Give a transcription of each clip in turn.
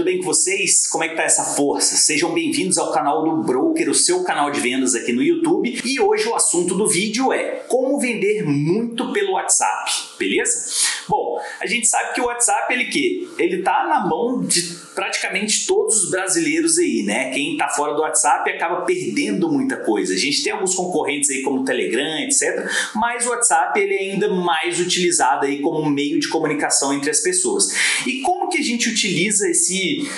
tudo bem com vocês? Como é que tá essa força? Sejam bem-vindos ao canal do Broker, o seu canal de vendas aqui no YouTube. E hoje o assunto do vídeo é como vender muito pelo WhatsApp, beleza? Bom, a gente sabe que o WhatsApp ele que ele tá na mão de praticamente todos os brasileiros aí, né? Quem tá fora do WhatsApp acaba perdendo muita coisa. A gente tem alguns concorrentes aí como o Telegram, etc, mas o WhatsApp ele é ainda mais utilizado aí como meio de comunicação entre as pessoas. E como que a gente utiliza esse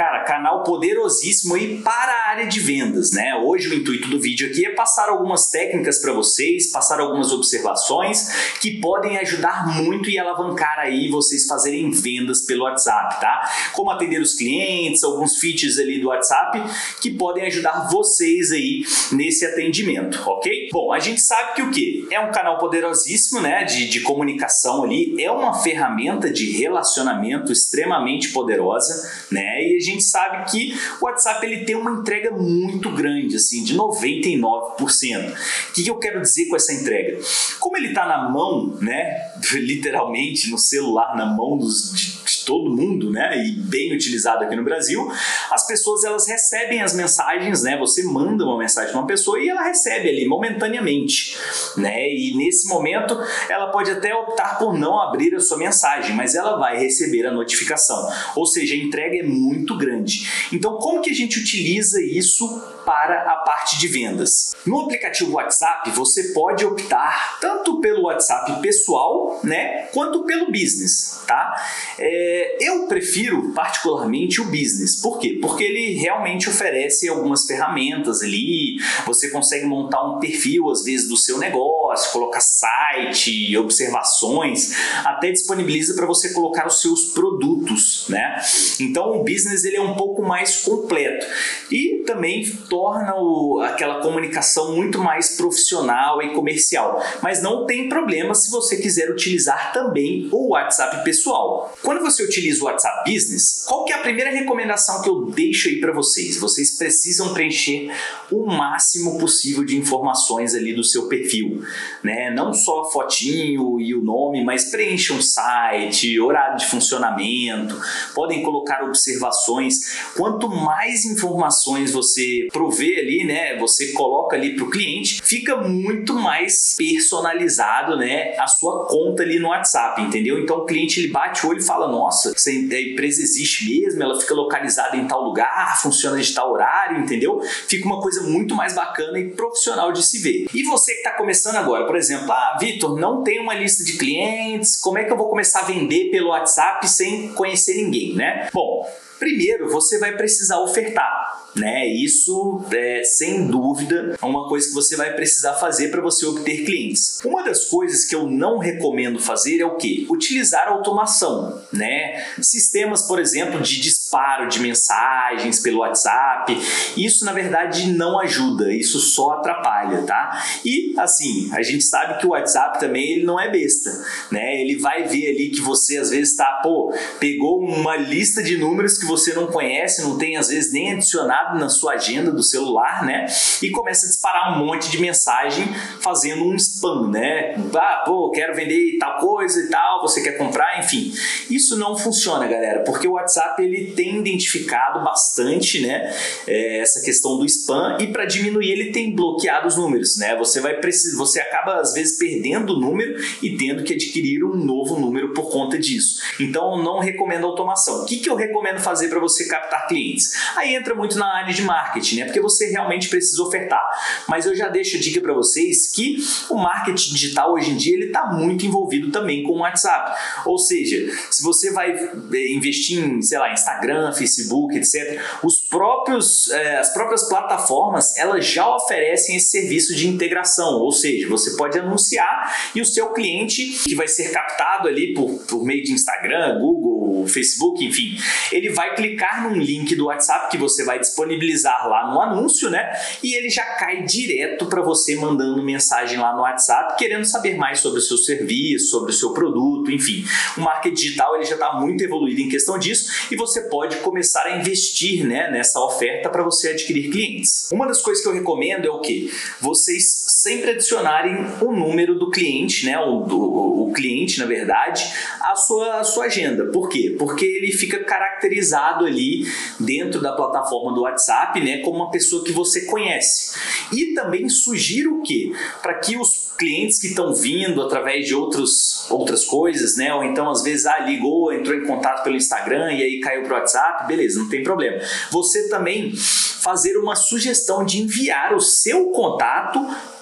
cara, canal poderosíssimo aí para a área de vendas, né? Hoje o intuito do vídeo aqui é passar algumas técnicas para vocês, passar algumas observações que podem ajudar muito e alavancar aí vocês fazerem vendas pelo WhatsApp, tá? Como atender os clientes, alguns features ali do WhatsApp que podem ajudar vocês aí nesse atendimento, ok? Bom, a gente sabe que o que? É um canal poderosíssimo, né? De, de comunicação ali, é uma ferramenta de relacionamento extremamente poderosa, né? E a gente sabe que o WhatsApp ele tem uma entrega muito grande, assim, de 99%. O que, eu quero dizer com essa entrega? Como ele está na mão, né, literalmente no celular, na mão dos, de todo mundo, né, e bem utilizado aqui no Brasil, as pessoas elas recebem as mensagens, né, você manda uma mensagem para uma pessoa e ela recebe ali momentaneamente, né, e nesse momento ela pode até optar por não abrir a sua mensagem, mas ela vai receber a notificação, ou seja, a entrega é muito grande. Então, como que a gente utiliza isso para a parte de vendas? No aplicativo WhatsApp, você pode optar tanto pelo WhatsApp pessoal, né, quanto pelo business, tá? É, eu prefiro particularmente o business. Por quê? Porque ele realmente oferece algumas ferramentas ali. Você consegue montar um perfil às vezes do seu negócio, colocar site, observações, até disponibiliza para você colocar os seus produtos, né? Então, o business ele é um pouco mais completo e também torna o, aquela comunicação muito mais profissional e comercial. Mas não tem problema se você quiser utilizar também o WhatsApp pessoal. Quando você utiliza o WhatsApp Business, qual que é a primeira recomendação que eu deixo aí para vocês? Vocês precisam preencher o máximo possível de informações ali do seu perfil, né? Não só a fotinho e o nome, mas preencham um site, horário de funcionamento, podem colocar observações. Quanto mais informações você prover ali, né, você coloca ali para o cliente, fica muito mais personalizado, né, a sua conta ali no WhatsApp, entendeu? Então o cliente ele bate o olho e fala: Nossa, essa empresa existe mesmo, ela fica localizada em tal lugar, funciona de tal horário, entendeu? Fica uma coisa muito mais bacana e profissional de se ver. E você que está começando agora, por exemplo, ah, Vitor, não tem uma lista de clientes, como é que eu vou começar a vender pelo WhatsApp sem conhecer ninguém, né? Bom, primeiro você vai precisar ofertar né? Isso é sem dúvida uma coisa que você vai precisar fazer para você obter clientes. Uma das coisas que eu não recomendo fazer é o que? Utilizar automação, né? Sistemas, por exemplo, de disparo de mensagens pelo WhatsApp. Isso na verdade não ajuda, isso só atrapalha, tá? E assim, a gente sabe que o WhatsApp também ele não é besta, né? Ele vai ver ali que você às vezes tá, pô, pegou uma lista de números que você não conhece, não tem às vezes nem adicionado na sua agenda do celular, né? E começa a disparar um monte de mensagem fazendo um spam, né? Ah, pô, quero vender tal coisa e tal, você quer comprar, enfim. Isso não funciona, galera, porque o WhatsApp ele tem identificado bastante, né? É, essa questão do spam e para diminuir ele tem bloqueado os números, né? Você vai precisar, você acaba às vezes perdendo o número e tendo que adquirir um novo número por conta disso. Então, não recomendo automação. O que, que eu recomendo fazer para você captar clientes? Aí entra muito na área de marketing, né? Porque você realmente precisa ofertar. Mas eu já deixo a dica para vocês que o marketing digital hoje em dia ele está muito envolvido também com o WhatsApp. Ou seja, se você vai eh, investir em, sei lá, Instagram, Facebook, etc., os próprios, eh, as próprias plataformas elas já oferecem esse serviço de integração. Ou seja, você pode anunciar e o seu cliente que vai ser captado ali por, por meio de Instagram, Google, Facebook, enfim, ele vai clicar num link do WhatsApp que você vai disponibilizar lá no anúncio, né? E ele já cai direto para você mandando mensagem lá no WhatsApp, querendo saber mais sobre o seu serviço, sobre o seu produto, enfim. O marketing digital ele já está muito evoluído em questão disso e você pode começar a investir, né, nessa oferta para você adquirir clientes. Uma das coisas que eu recomendo é o que vocês sempre adicionarem o número do cliente, né, o, do, o cliente na verdade, a sua, a sua agenda. Por Porque ele fica caracterizado ali dentro da plataforma do WhatsApp, né, como uma pessoa que você conhece. E também sugiro o quê? Para que os clientes que estão vindo através de outros, outras coisas, né, ou então às vezes ah, ligou, entrou em contato pelo Instagram e aí caiu pro WhatsApp, beleza, não tem problema. Você também fazer uma sugestão de enviar o seu contato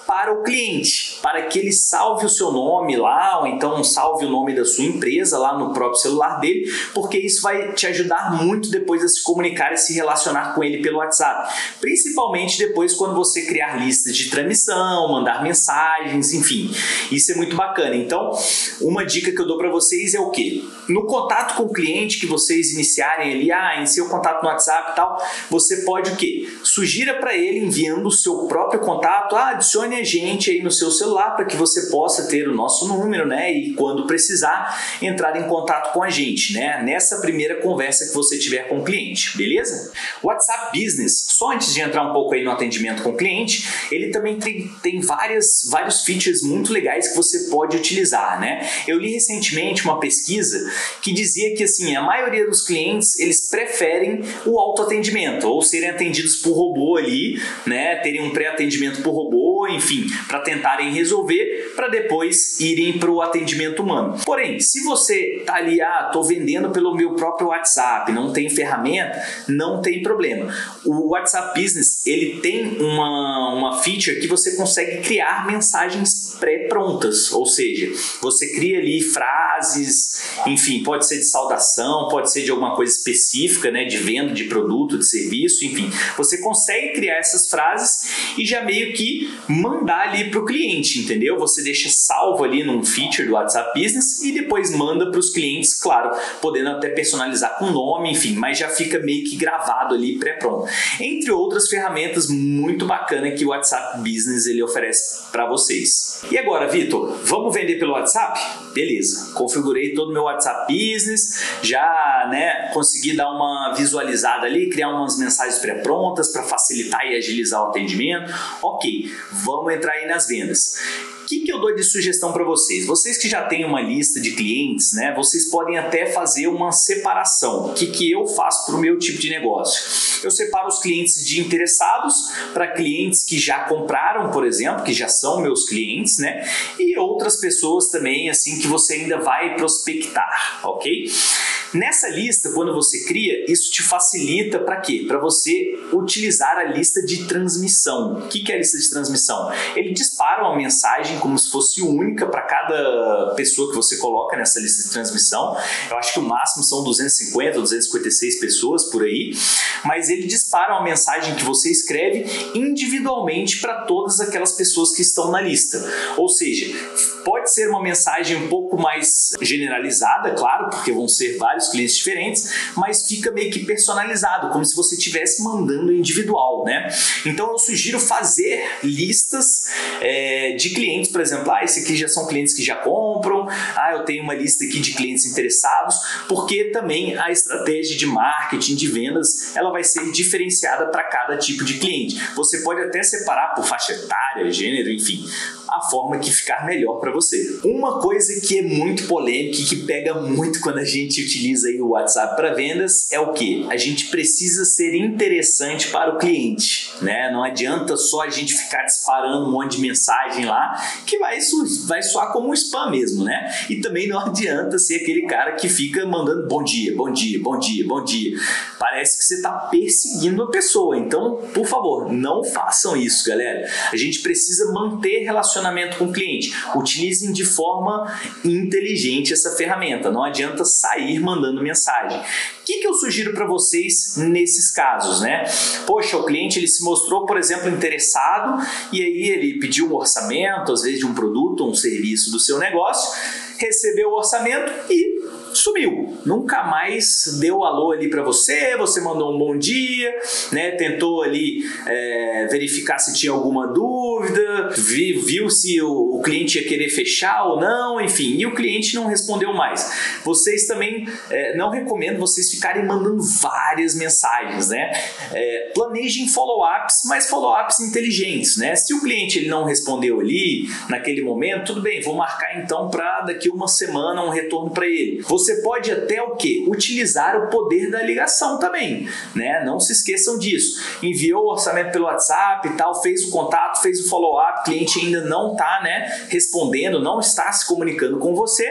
para o cliente, para que ele salve o seu nome lá, ou então salve o nome da sua empresa lá no próprio celular dele, porque isso vai te ajudar muito depois a se comunicar e se relacionar com ele pelo WhatsApp. Principalmente depois quando você criar listas de transmissão, mandar mensagens, enfim. Isso é muito bacana. Então, uma dica que eu dou para vocês é o que? No contato com o cliente que vocês iniciarem ali, ah, iniciei o contato no WhatsApp e tal, você pode o que? Sugira para ele enviando o seu próprio contato, ah, adicione a gente aí no seu celular para que você possa ter o nosso número, né? E quando precisar, entrar em contato com a gente, né? Nessa primeira conversa que você tiver com o cliente, beleza? WhatsApp Business, só antes de entrar um pouco aí no atendimento com o cliente, ele também tem, tem várias, vários features muito legais que você pode utilizar, né? Eu li recentemente uma pesquisa que dizia que assim, a maioria dos clientes, eles preferem o autoatendimento, ou serem atendidos por robô ali, né? Terem um pré-atendimento por robô, enfim, para tentarem resolver, para depois irem para o atendimento humano. Porém, se você tá ali, ah, tô vendendo pelo meu próprio WhatsApp, não tem ferramenta, não tem problema. O WhatsApp Business ele tem uma, uma feature que você consegue criar mensagens pré-prontas, ou seja, você cria ali frases, enfim, pode ser de saudação, pode ser de alguma coisa específica, né, de venda de produto, de serviço, enfim, você consegue criar essas frases e já meio que mandar ali para o cliente, entendeu? Você deixa salvo ali num feature do WhatsApp Business e depois manda para os clientes, claro, podendo até personalizar com nome, enfim, mas já fica meio que gravado ali pré-pronto. Entre outras ferramentas muito bacanas que o WhatsApp Business ele oferece para vocês. E agora, Vitor, vamos vender pelo WhatsApp? Beleza, configurei todo o meu WhatsApp Business, já né, consegui dar uma visualizada ali, criar umas mensagens pré-prontas para facilitar e agilizar o atendimento. Ok, vamos entrar aí nas vendas. Que, que eu dou de sugestão para vocês? Vocês que já têm uma lista de clientes, né? Vocês podem até fazer uma separação. O que, que eu faço para o meu tipo de negócio? Eu separo os clientes de interessados para clientes que já compraram, por exemplo, que já são meus clientes, né? E outras pessoas também, assim, que você ainda vai prospectar, ok? Nessa lista, quando você cria, isso te facilita para quê? Para você utilizar a lista de transmissão. O que é a lista de transmissão? Ele dispara uma mensagem como se fosse única para cada pessoa que você coloca nessa lista de transmissão. Eu acho que o máximo são 250 ou 256 pessoas por aí, mas ele dispara uma mensagem que você escreve individualmente para todas aquelas pessoas que estão na lista. Ou seja, pode ser uma mensagem um pouco mais generalizada, claro, porque vão ser vários vários clientes diferentes, mas fica meio que personalizado, como se você estivesse mandando individual, né? Então eu sugiro fazer listas é, de clientes, por exemplo, ah, esse aqui já são clientes que já compram, ah, eu tenho uma lista aqui de clientes interessados, porque também a estratégia de marketing, de vendas, ela vai ser diferenciada para cada tipo de cliente. Você pode até separar por faixa etária, gênero, enfim, a forma que ficar melhor para você. Uma coisa que é muito polêmica e que pega muito quando a gente utiliza o WhatsApp para vendas é o que? A gente precisa ser interessante para o cliente, né? Não adianta só a gente ficar disparando um monte de mensagem lá que vai, vai soar como um spam mesmo, né? E também não adianta ser aquele cara que fica mandando bom dia, bom dia, bom dia, bom dia. Parece que você está perseguindo a pessoa. Então, por favor, não façam isso, galera. A gente precisa manter relacionamento relacionamento com o cliente. Utilizem de forma inteligente essa ferramenta. Não adianta sair mandando mensagem. O que, que eu sugiro para vocês nesses casos, né? Poxa, o cliente ele se mostrou, por exemplo, interessado e aí ele pediu um orçamento, às vezes de um produto ou um serviço do seu negócio, recebeu o orçamento e sumiu. Nunca mais deu alô ali para você, você mandou um bom dia, né? Tentou ali é, verificar se tinha alguma dúvida, viu, viu se o, o, cliente ia querer fechar ou não, enfim, e o cliente não respondeu mais. Vocês também é, não recomendo vocês ficarem mandando várias mensagens, né? É, planejem follow-ups, mas follow-ups inteligentes, né? Se o cliente ele não respondeu ali naquele momento, tudo bem, vou marcar então para daqui uma semana um retorno para ele. Você Você pode até o que? Utilizar o poder da ligação também, né? Não se esqueçam disso. Enviou o orçamento pelo WhatsApp e tal, fez o contato, fez o follow-up, cliente ainda não está, né, respondendo, não está se comunicando com você.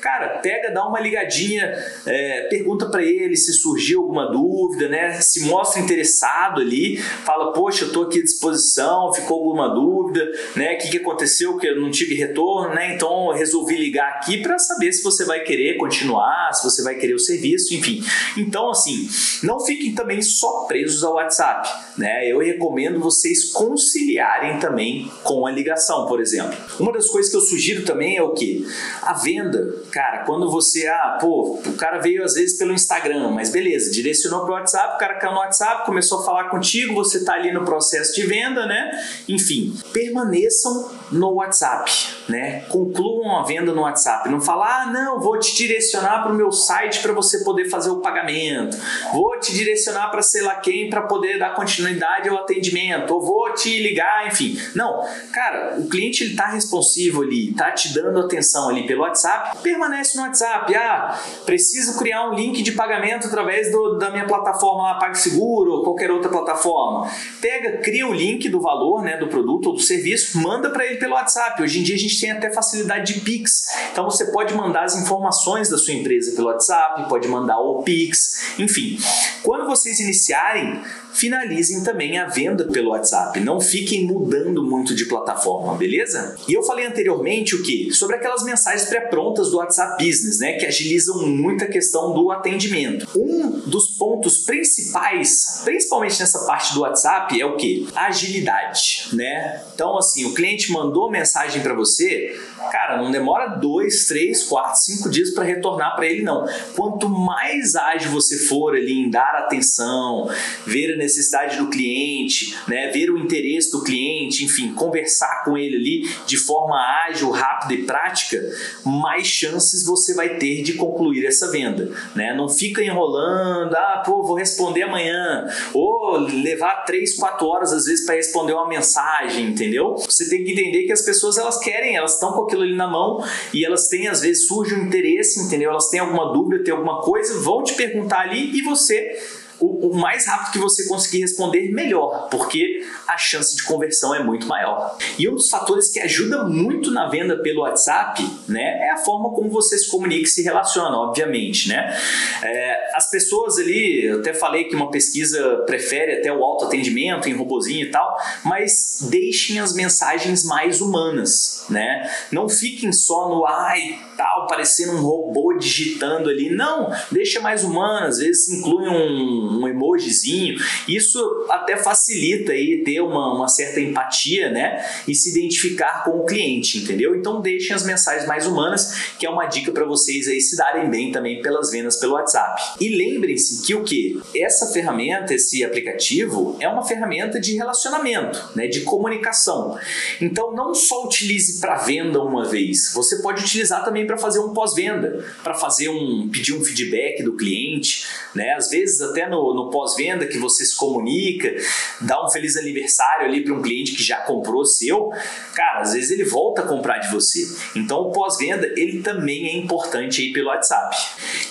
Cara, pega, dá uma ligadinha, é, pergunta para ele se surgiu alguma dúvida, né? Se mostra interessado ali, fala, poxa, eu estou aqui à disposição, ficou alguma dúvida, né? O que, que aconteceu que eu não tive retorno, né? Então resolvi ligar aqui para saber se você vai querer continuar, se você vai querer o serviço, enfim. Então, assim, não fiquem também só presos ao WhatsApp, né? Eu recomendo vocês conciliarem também com a ligação, por exemplo. Uma das coisas que eu sugiro também é o que? A venda. Cara, quando você, ah, pô, o cara veio às vezes pelo Instagram, mas beleza, direcionou para o WhatsApp, o cara caiu no WhatsApp, começou a falar contigo, você está ali no processo de venda, né? Enfim, permaneçam no WhatsApp, né? Concluam a venda no WhatsApp. Não falar, ah, não, vou te direcionar para o meu site para você poder fazer o pagamento, vou te direcionar para sei lá quem para poder dar continuidade ao atendimento, ou vou te ligar, enfim. Não, cara, o cliente ele tá responsivo ali, tá te dando atenção ali pelo WhatsApp, permanece no WhatsApp. Ah, preciso criar um link de pagamento através do, da minha plataforma lá, PagSeguro ou qualquer outra plataforma. Pega, cria o link do valor, né, do produto ou do serviço, manda para ele pelo WhatsApp. Hoje em dia a gente tem até facilidade de Pix. Então você pode mandar as informações da sua empresa pelo WhatsApp, pode mandar o Pix, enfim. Quando vocês iniciarem finalizem também a venda pelo WhatsApp. Não fiquem mudando muito de plataforma, beleza? E eu falei anteriormente o que? Sobre aquelas mensagens pré-prontas do WhatsApp Business, né? Que agilizam muito a questão do atendimento. Um dos pontos principais, principalmente nessa parte do WhatsApp, é o que? Agilidade, né? Então, assim, o cliente mandou mensagem para você, cara, não demora dois, três, quatro, cinco dias para retornar para ele, não. Quanto mais ágil você for ali em dar atenção, ver a necessidade do cliente, né, ver o interesse do cliente, enfim, conversar com ele ali de forma ágil, rápida e prática, mais chances você vai ter de concluir essa venda. Né? Não fica enrolando, ah, pô, vou responder amanhã, ou levar 3, 4 horas às vezes para responder uma mensagem, entendeu? Você tem que entender que as pessoas elas querem, elas estão com aquilo ali na mão e elas têm, às vezes, surge um interesse, entendeu? Elas têm alguma dúvida, têm alguma coisa, vão te perguntar ali e você o, o, mais rápido que você conseguir responder, melhor, porque a chance de conversão é muito maior. E um dos fatores que ajuda muito na venda pelo WhatsApp, né, é a forma como você se comunica e se relaciona, obviamente, né? É, as pessoas ali, eu até falei que uma pesquisa prefere até o autoatendimento em robozinho e tal, mas deixem as mensagens mais humanas, né? Não fiquem só no ai, tal, parecendo um robô digitando ali. Não, deixa mais humano, às vezes inclui um, um emojizinho. Isso até facilita aí ter uma, uma certa empatia, né? E se identificar com o cliente, entendeu? Então deixem as mensagens mais humanas, que é uma dica para vocês aí se darem bem também pelas vendas pelo WhatsApp. E lembrem-se que o que? Essa ferramenta, esse aplicativo, é uma ferramenta de relacionamento, né? De comunicação. Então não só utilize para venda uma vez, você pode utilizar também para fazer um pós-venda, para fazer um pedir um feedback do cliente, né? Às vezes até no, no pós-venda que você se comunica, dá um feliz aniversário ali para um cliente que já comprou seu, cara, às vezes ele volta a comprar de você. Então o pós-venda ele também é importante aí pelo WhatsApp.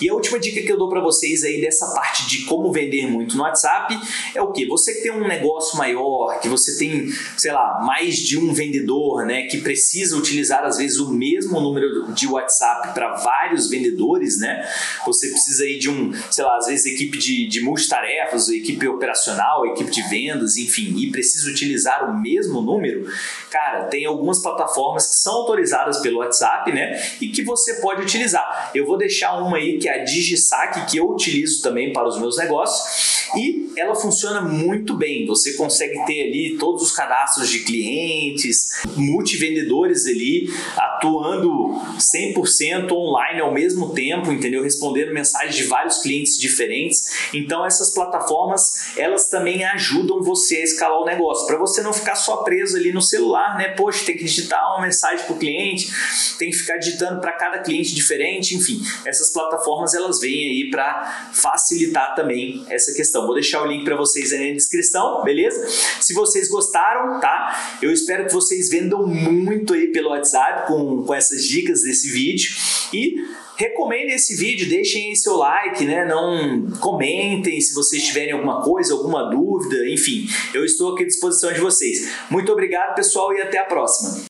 E a última dica que eu dou para vocês aí dessa parte de como vender muito no WhatsApp é o que? Você que tem um negócio maior, que você tem, sei lá, mais de um vendedor, né, que precisa utilizar às vezes o mesmo número de WhatsApp para vários vendedores, né? Você precisa aí de um, sei lá, às vezes equipe de, de multitarefas, equipe operacional, equipe de vendas, enfim, e precisa utilizar o mesmo número. Cara, tem algumas plataformas que são autorizadas pelo WhatsApp, né? E que você pode utilizar. Eu vou deixar uma aí que é a DigiSac, que eu utilizo também para os meus negócios e ela funciona muito bem. Você consegue ter ali todos os cadastros de clientes, multivendedores ali atuando 100% online ao mesmo tempo, entendeu? Respondendo mensagens de vários clientes diferentes. Então essas plataformas, elas também ajudam você a escalar o negócio, para você não ficar só preso ali no celular, né? Poxa, tem que digitar uma mensagem para o cliente, tem que ficar digitando para cada cliente diferente, enfim. Essas plataformas plataformas elas vêm aí para facilitar também essa questão. Vou deixar o link para vocês aí na descrição, beleza? Se vocês gostaram, tá? Eu espero que vocês vendam muito aí pelo WhatsApp com, com essas dicas desse vídeo e Recomendem esse vídeo, deixem aí seu like, né? Não comentem se vocês tiverem alguma coisa, alguma dúvida, enfim, eu estou aqui à disposição de vocês. Muito obrigado, pessoal, e até a próxima.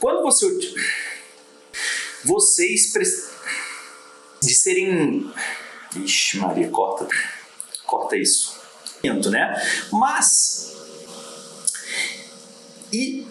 Quando você vocês de serem Ixi, Maria, corta. Corta isso. Né? Mas e